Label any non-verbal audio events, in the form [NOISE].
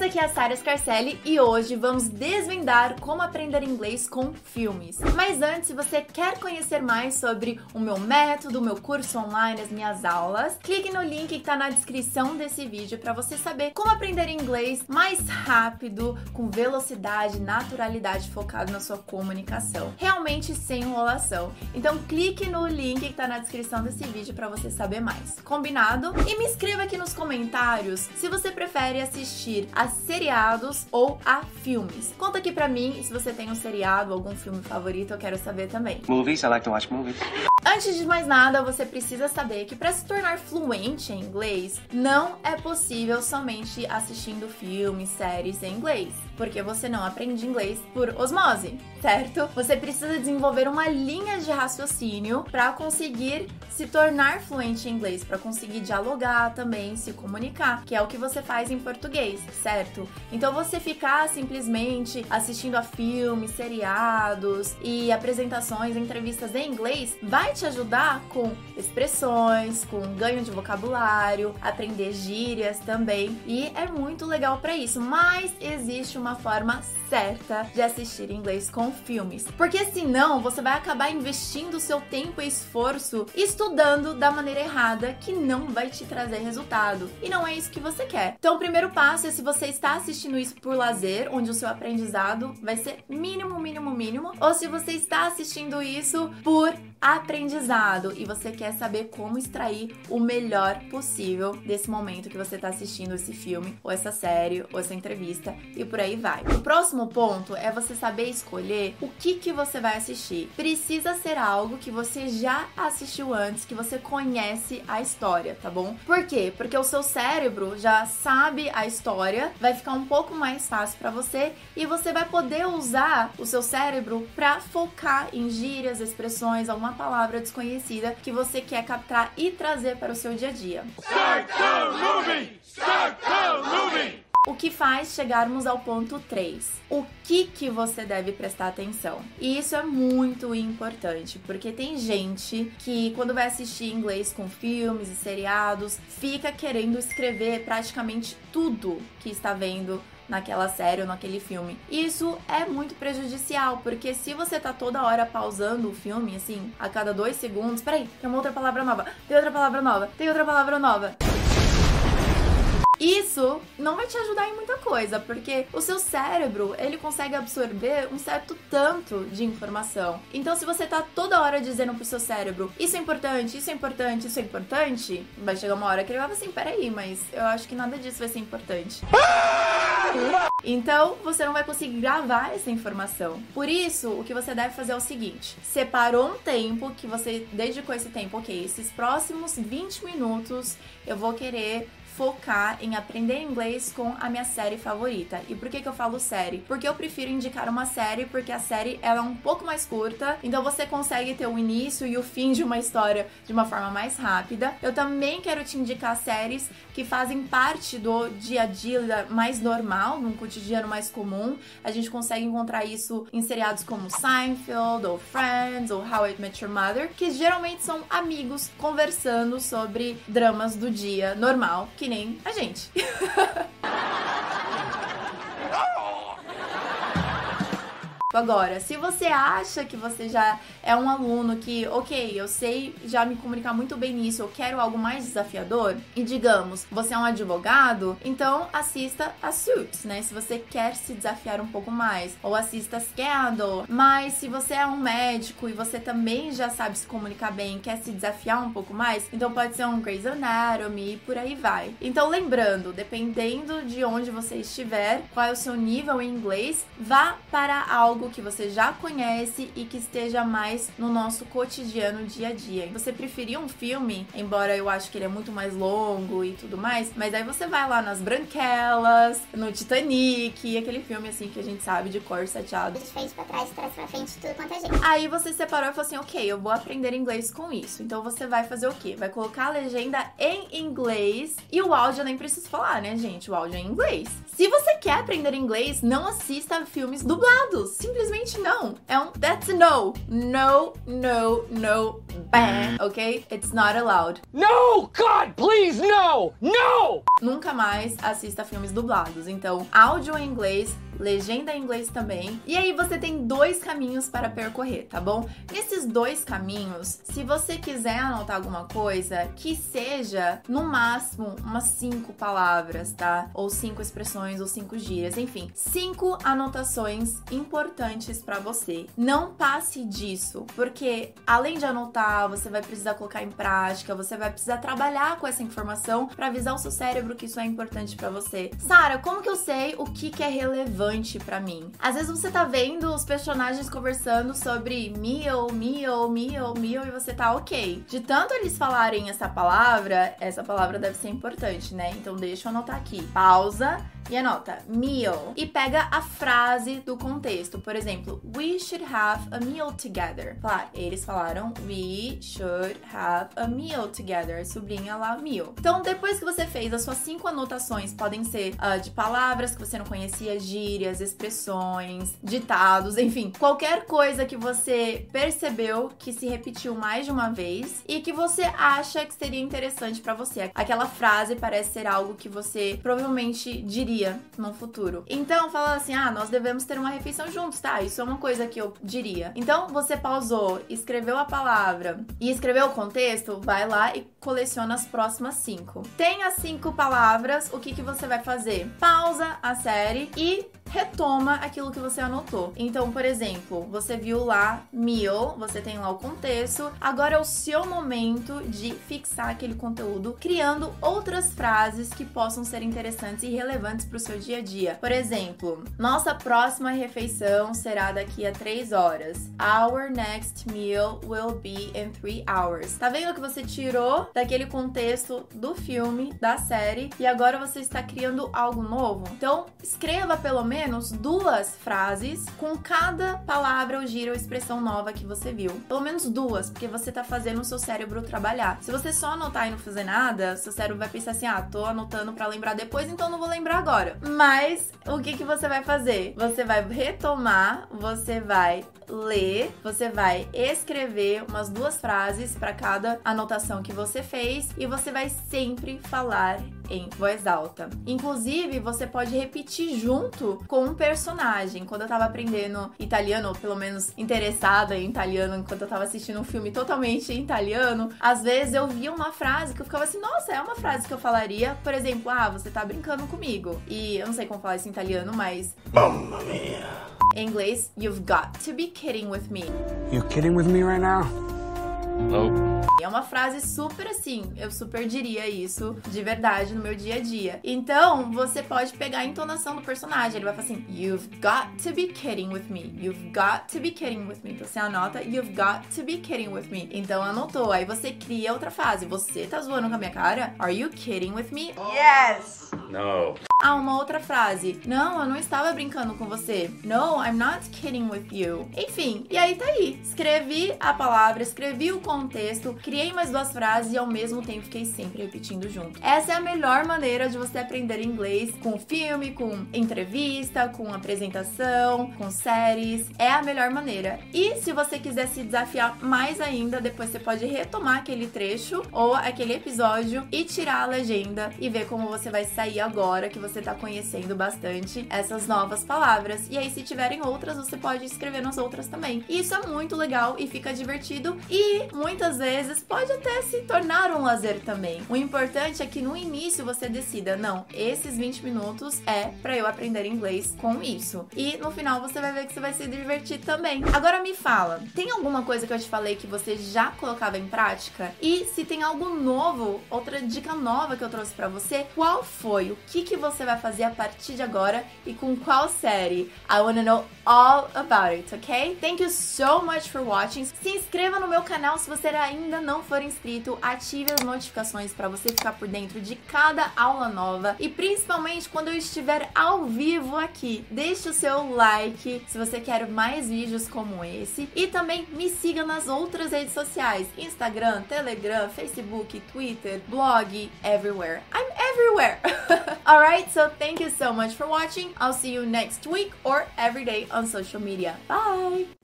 Oi, aqui é a Sara Scarcelli e hoje vamos desvendar como aprender inglês com filmes. Mas antes, se você quer conhecer mais sobre o meu método, o meu curso online, as minhas aulas, clique no link que está na descrição desse vídeo para você saber como aprender inglês mais rápido, com velocidade, naturalidade, focado na sua comunicação, realmente sem enrolação. Então clique no link que está na descrição desse vídeo para você saber mais. Combinado? E me escreva aqui nos comentários se você prefere assistir a seriados ou a filmes. Conta aqui pra mim se você tem um seriado algum filme favorito, eu quero saber também. Movies, I like to watch movies. Antes de mais nada, você precisa saber que para se tornar fluente em inglês, não é possível somente assistindo filmes, séries em inglês, porque você não aprende inglês por osmose, certo? Você precisa desenvolver uma linha de raciocínio para conseguir se tornar fluente em inglês, para conseguir dialogar também, se comunicar, que é o que você faz em português, certo? Então você ficar simplesmente assistindo a filmes, seriados e apresentações, entrevistas em inglês vai vai te ajudar com expressões, com ganho de vocabulário, aprender gírias também. E é muito legal para isso, mas existe uma forma certa de assistir inglês com filmes. Porque senão você vai acabar investindo seu tempo e esforço estudando da maneira errada, que não vai te trazer resultado. E não é isso que você quer. Então, o primeiro passo é se você está assistindo isso por lazer, onde o seu aprendizado vai ser mínimo, mínimo, mínimo, ou se você está assistindo isso por aprendizado e você quer saber como extrair o melhor possível desse momento que você está assistindo esse filme, ou essa série, ou essa entrevista e por aí vai. O próximo ponto é você saber escolher o que que você vai assistir. Precisa ser algo que você já assistiu antes, que você conhece a história, tá bom? Por quê? Porque o seu cérebro já sabe a história, vai ficar um pouco mais fácil para você e você vai poder usar o seu cérebro para focar em gírias, expressões, alguma uma palavra desconhecida que você quer captar e trazer para o seu dia a dia. O que faz chegarmos ao ponto 3. O que que você deve prestar atenção? E isso é muito importante, porque tem gente que quando vai assistir inglês com filmes e seriados, fica querendo escrever praticamente tudo que está vendo naquela série ou naquele filme. Isso é muito prejudicial, porque se você tá toda hora pausando o filme, assim, a cada dois segundos, peraí, tem uma outra palavra nova, tem outra palavra nova, tem outra palavra nova. Isso não vai te ajudar em muita coisa, porque o seu cérebro, ele consegue absorver um certo tanto de informação. Então, se você tá toda hora dizendo pro seu cérebro, isso é importante, isso é importante, isso é importante, vai chegar uma hora que ele vai assim, peraí, mas eu acho que nada disso vai ser importante. Então, você não vai conseguir gravar essa informação. Por isso, o que você deve fazer é o seguinte: separou um tempo que você dedicou esse tempo, ok, esses próximos 20 minutos eu vou querer focar em aprender inglês com a minha série favorita. E por que, que eu falo série? Porque eu prefiro indicar uma série, porque a série ela é um pouco mais curta, então você consegue ter o início e o fim de uma história de uma forma mais rápida. Eu também quero te indicar séries que fazem parte do dia a dia mais normal, num cotidiano mais comum. A gente consegue encontrar isso em seriados como Seinfeld, ou Friends, ou How I Met Your Mother, que geralmente são amigos conversando sobre dramas do dia normal, que nem a gente. [LAUGHS] Agora, se você acha que você já é um aluno que, ok, eu sei já me comunicar muito bem nisso, eu quero algo mais desafiador, e digamos, você é um advogado, então assista a Suits, né? Se você quer se desafiar um pouco mais, ou assista Scandal. Mas se você é um médico e você também já sabe se comunicar bem, quer se desafiar um pouco mais, então pode ser um Grey's Anatomy e por aí vai. Então, lembrando, dependendo de onde você estiver, qual é o seu nível em inglês, vá para algo algo que você já conhece e que esteja mais no nosso cotidiano dia a dia. Você preferia um filme, embora eu acho que ele é muito mais longo e tudo mais, mas aí você vai lá nas Branquelas, no Titanic, aquele filme assim que a gente sabe de cor sateado. De frente pra trás, de trás pra frente, tudo quanto é gente. Aí você separou e falou assim: ok, eu vou aprender inglês com isso. Então você vai fazer o quê? Vai colocar a legenda em inglês e o áudio eu nem preciso falar, né, gente? O áudio é em inglês. Se você quer aprender inglês, não assista filmes dublados. Simplesmente não. É um that's a no. No, no, no, ban, ok? It's not allowed. No! God, please, no! No! Nunca mais assista filmes dublados. Então, áudio em inglês legenda em inglês também. E aí você tem dois caminhos para percorrer, tá bom? Nesses dois caminhos, se você quiser anotar alguma coisa, que seja no máximo umas cinco palavras, tá? Ou cinco expressões, ou cinco gírias, enfim, cinco anotações importantes para você. Não passe disso, porque além de anotar, você vai precisar colocar em prática, você vai precisar trabalhar com essa informação para avisar o seu cérebro que isso é importante para você. Sara, como que eu sei o que, que é relevante? para mim. Às vezes você tá vendo os personagens conversando sobre meal, meal, meal, meal e você tá ok. De tanto eles falarem essa palavra, essa palavra deve ser importante, né? Então deixa eu anotar aqui. Pausa e anota meal e pega a frase do contexto. Por exemplo, we should have a meal together. Claro, eles falaram we should have a meal together. Sublinha lá meal. Então, depois que você fez as suas cinco anotações, podem ser uh, de palavras que você não conhecia, gírias, expressões, ditados, enfim, qualquer coisa que você percebeu que se repetiu mais de uma vez e que você acha que seria interessante para você. Aquela frase parece ser algo que você provavelmente diria no futuro. Então, fala assim: ah, nós devemos ter uma refeição juntos, tá? Isso é uma coisa que eu diria. Então, você pausou, escreveu a palavra e escreveu o contexto, vai lá e coleciona as próximas cinco. Tem as cinco palavras, o que, que você vai fazer? Pausa a série e retoma aquilo que você anotou. Então, por exemplo, você viu lá meal, você tem lá o contexto, agora é o seu momento de fixar aquele conteúdo, criando outras frases que possam ser interessantes e relevantes para o seu dia a dia. Por exemplo, nossa próxima refeição será daqui a 3 horas. Our next meal will be in 3 hours. Tá vendo que você tirou daquele contexto do filme, da série, e agora você está criando algo novo? Então, escreva pelo menos menos duas frases com cada palavra ou gíria ou expressão nova que você viu. Pelo menos duas, porque você tá fazendo o seu cérebro trabalhar. Se você só anotar e não fazer nada, seu cérebro vai pensar assim: ah, tô anotando para lembrar depois, então não vou lembrar agora. Mas o que, que você vai fazer? Você vai retomar, você vai ler, você vai escrever umas duas frases para cada anotação que você fez e você vai sempre falar em voz alta. Inclusive, você pode repetir junto com um personagem. Quando eu tava aprendendo italiano, ou pelo menos interessada em italiano, enquanto eu tava assistindo um filme totalmente em italiano, às vezes eu via uma frase que eu ficava assim, nossa, é uma frase que eu falaria, por exemplo, ah, você tá brincando comigo. E eu não sei como falar isso em italiano, mas. Mamma mia. Em inglês, you've got to be kidding with me. You kidding with me right now? Nope. É uma frase super assim, eu super diria isso de verdade no meu dia a dia. Então, você pode pegar a entonação do personagem. Ele vai falar assim: You've got to be kidding with me. You've got to be kidding with me. Então você anota: You've got to be kidding with me. Então anotou. Aí você cria outra frase: Você tá zoando com a minha cara? Are you kidding with me? Yes! No. Ah, uma outra frase. Não, eu não estava brincando com você. No, I'm not kidding with you. Enfim, e aí tá aí. Escrevi a palavra, escrevi o contexto, criei mais duas frases e ao mesmo tempo fiquei sempre repetindo junto. Essa é a melhor maneira de você aprender inglês com filme, com entrevista, com apresentação, com séries. É a melhor maneira. E se você quiser se desafiar mais ainda, depois você pode retomar aquele trecho ou aquele episódio e tirar a legenda e ver como você vai sair agora que você tá conhecendo bastante essas novas palavras. E aí, se tiverem outras, você pode escrever nas outras também. Isso é muito legal e fica divertido e muitas vezes pode até se tornar um lazer também. O importante é que no início você decida, não, esses 20 minutos é para eu aprender inglês com isso. E no final você vai ver que você vai se divertir também. Agora me fala, tem alguma coisa que eu te falei que você já colocava em prática? E se tem algo novo, outra dica nova que eu trouxe para você, qual foi? O que que você vai fazer a partir de agora e com qual série? I wanna know all about it, ok? Thank you so much for watching. Se inscreva no meu canal se você ainda não for inscrito, ative as notificações para você ficar por dentro de cada aula nova e principalmente quando eu estiver ao vivo aqui. Deixe o seu like se você quer mais vídeos como esse e também me siga nas outras redes sociais: Instagram, Telegram, Facebook, Twitter, blog, everywhere. I'm everywhere. [LAUGHS] Alright, so thank you so much for watching. I'll see you next week or every day on social media. Bye!